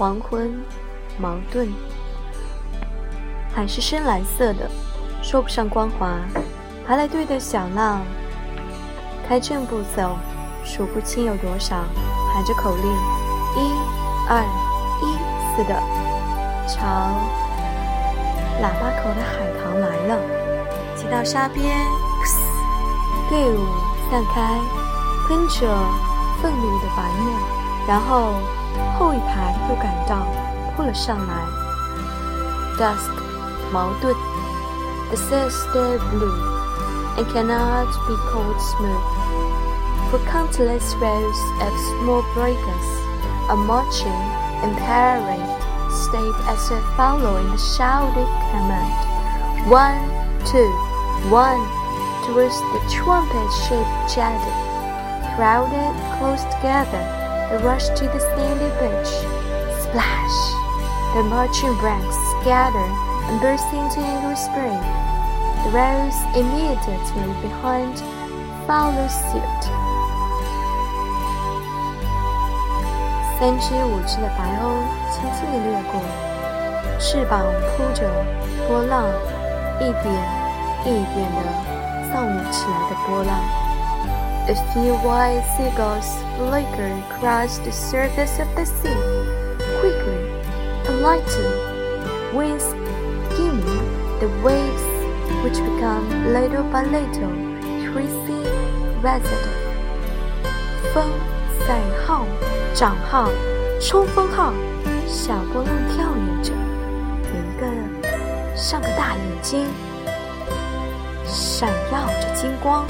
黄昏，矛盾。海是深蓝色的，说不上光滑。排了队的小浪，开正步走，数不清有多少，喊着口令：一、二、一，似的，朝喇叭口的海棠来了。骑到沙边，队伍散开，喷着愤怒的白沫，然后后一排又感到扑了上来。Dusk，茅盾。The sails stay blue and cannot be called smooth, for countless rows of small breakers are marching in parade state as if following the shouted command. One, two, one, towards the trumpet-shaped jetty, crowded close together. they rush to the sandy beach. Splash! The marching ranks scatter and burst into angry spray. The rose immediately behind follows suit. 三只五只的白鸥轻轻地掠过，翅膀扑着波浪，一点一点地丧舞起来的波浪。 A few white seagulls flicker across the surface of the sea, quickly and lightly, wings skimming the waves which become little by little increasing resident. 风载号、涨号、冲锋号，小波浪跳跃着，有一个像个大眼睛，闪耀着金光，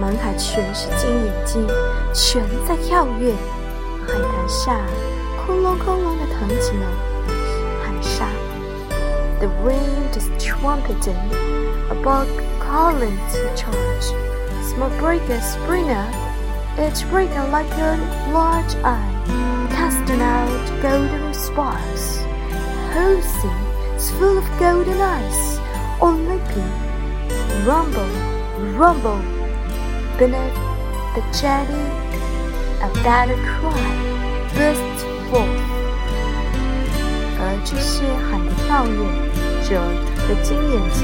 满海全是金眼睛，全在跳跃。海滩下，空隆空隆的腾起了海沙。The wind is trumpeting. A bug calling to charge. Small breakers spring up, each breaker like a large eye, casting out golden sparks. The whole sea is full of golden eyes, all leaping. Rumble, rumble, Beneath the jetty, a battle cry burst forth. 而这些海的跳跃者的金眼睛，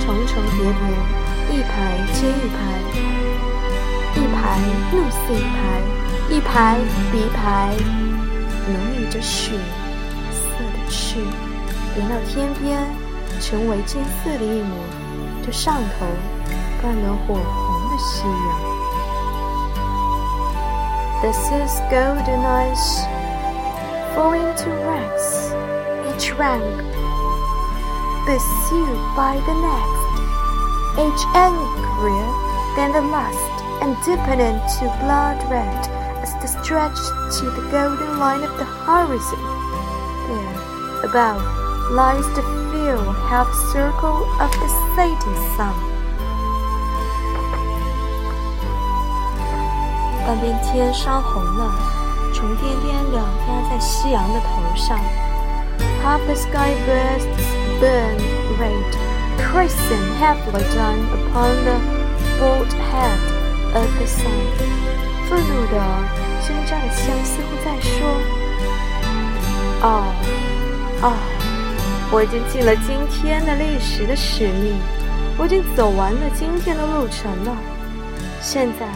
重重叠叠，一排接一排，一排怒似一排，一排比一排，浓郁着血色的翅，连到天边，成为金色的一抹，这上头断了火 Mashiach. This is golden ice falling to ranks, each rank pursued by the next, each angrier than the last, and deepening to blood red as they stretch to the golden line of the horizon. There, above, lies the full half circle of the setting sun. 半边天烧红了，重颠颠的压在夕阳的头上。Half the sky bursts burn red, crescent heavily down upon the bald head of the sun. 愤怒的挣扎的相似乎在说：“哦，哦，我已经尽了今天的历史的使命，我已经走完了今天的路程了。现在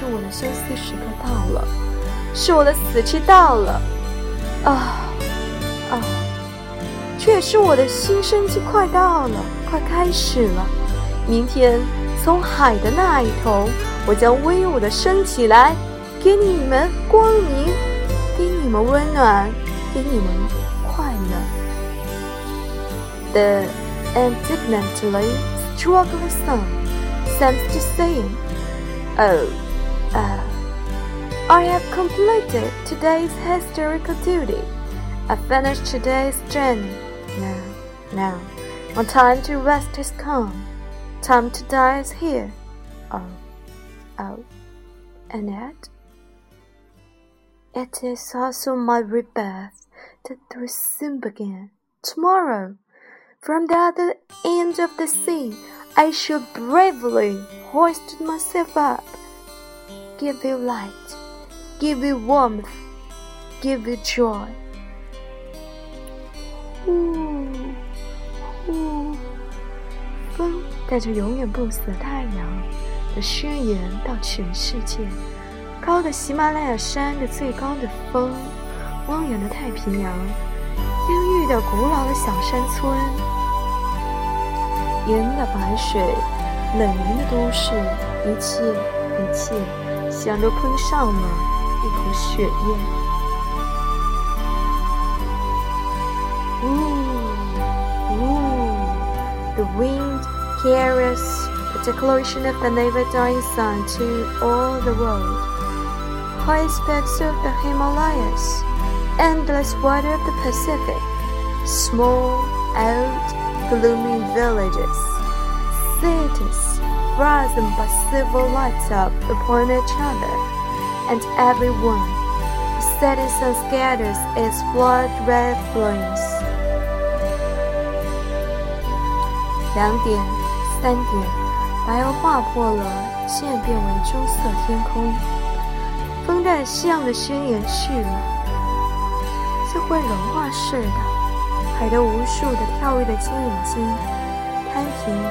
是我的休息时刻到了，是我的死期到了。啊，啊！”却是我的新生机快到了，快开始了。明天从海的那一头，我将威武的升起来，给你们光明，给你们温暖，给你们快乐。The indignantly struggling sun seems to say, "Oh, uh, I have completed today's historical duty. I finished today's journey." Now, now, my time to rest has come. Time to die is here. Oh, oh, and yet, it is also my rebirth that will soon begin. Tomorrow, from the other end of the sea, I shall bravely hoist myself up, give you light, give you warmth, give you joy. 呼呼，风带着永远不死的太阳的宣言到全世界。高的喜马拉雅山的最高的峰，汪洋的太平洋，阴郁的古老的小山村，盐的白水，冷凝的都市，一切一切，像都喷上了一口血液。The wind carries the declaration of the never dying sun to all the world. High peaks of the Himalayas, endless water of the Pacific, small, old, gloomy villages, cities frozen by civil lights up upon each other, and everyone, the setting sun scatters its blood red flames. 两点、三点，白鹅划破了渐变为棕色天空。风带夕阳的宣言去了，像会融化似的。海的无数的跳跃的金眼睛，摊平为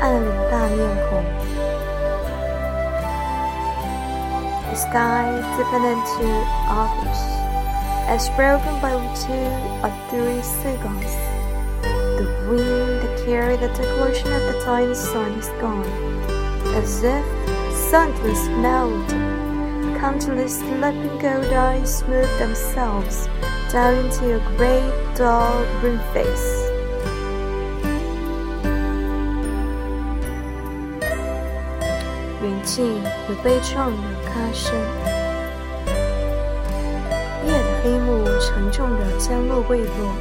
暗里的大面孔。The sky deepened into others, as broken by two or three seconds. The wind that carried the declaration of the time sun is gone, as if sentence melted. Countless sleeping gold eyes smooth themselves down into a great dull green face. 远近有悲怆的歌声，夜的黑幕沉重地将落未落。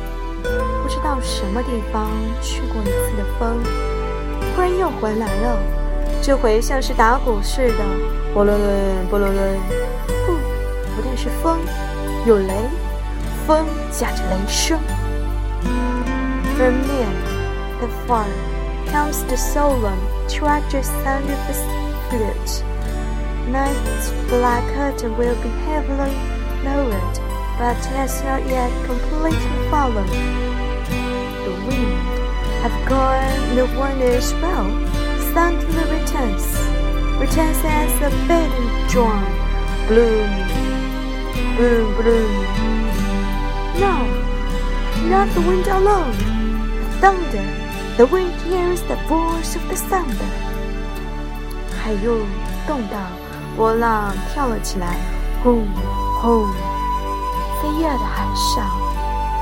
不知道什么地方去过一次的风，忽然又回来了。这回像是打鼓似的，波罗伦，波罗伦。不，不但是风，有雷，风夹着雷声。From near the far comes the solemn, tragic sound of the Night's black curtain will be heavily lowered, but has not yet completely fallen. The wind have gone the wonders well, suddenly returns, returns as a beating drum, bloom, bloom, bloom. No, not the wind alone, thunder, the wind hears the voice of the thunder. 海又动荡，波浪跳了起来，轰轰！飞跃的海上，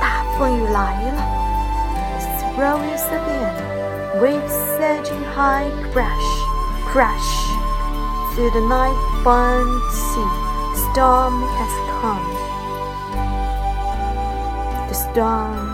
大风雨来了。Rollers again, waves surging high, crash, crash. Through the night-bound sea, storm has come. The storm has come.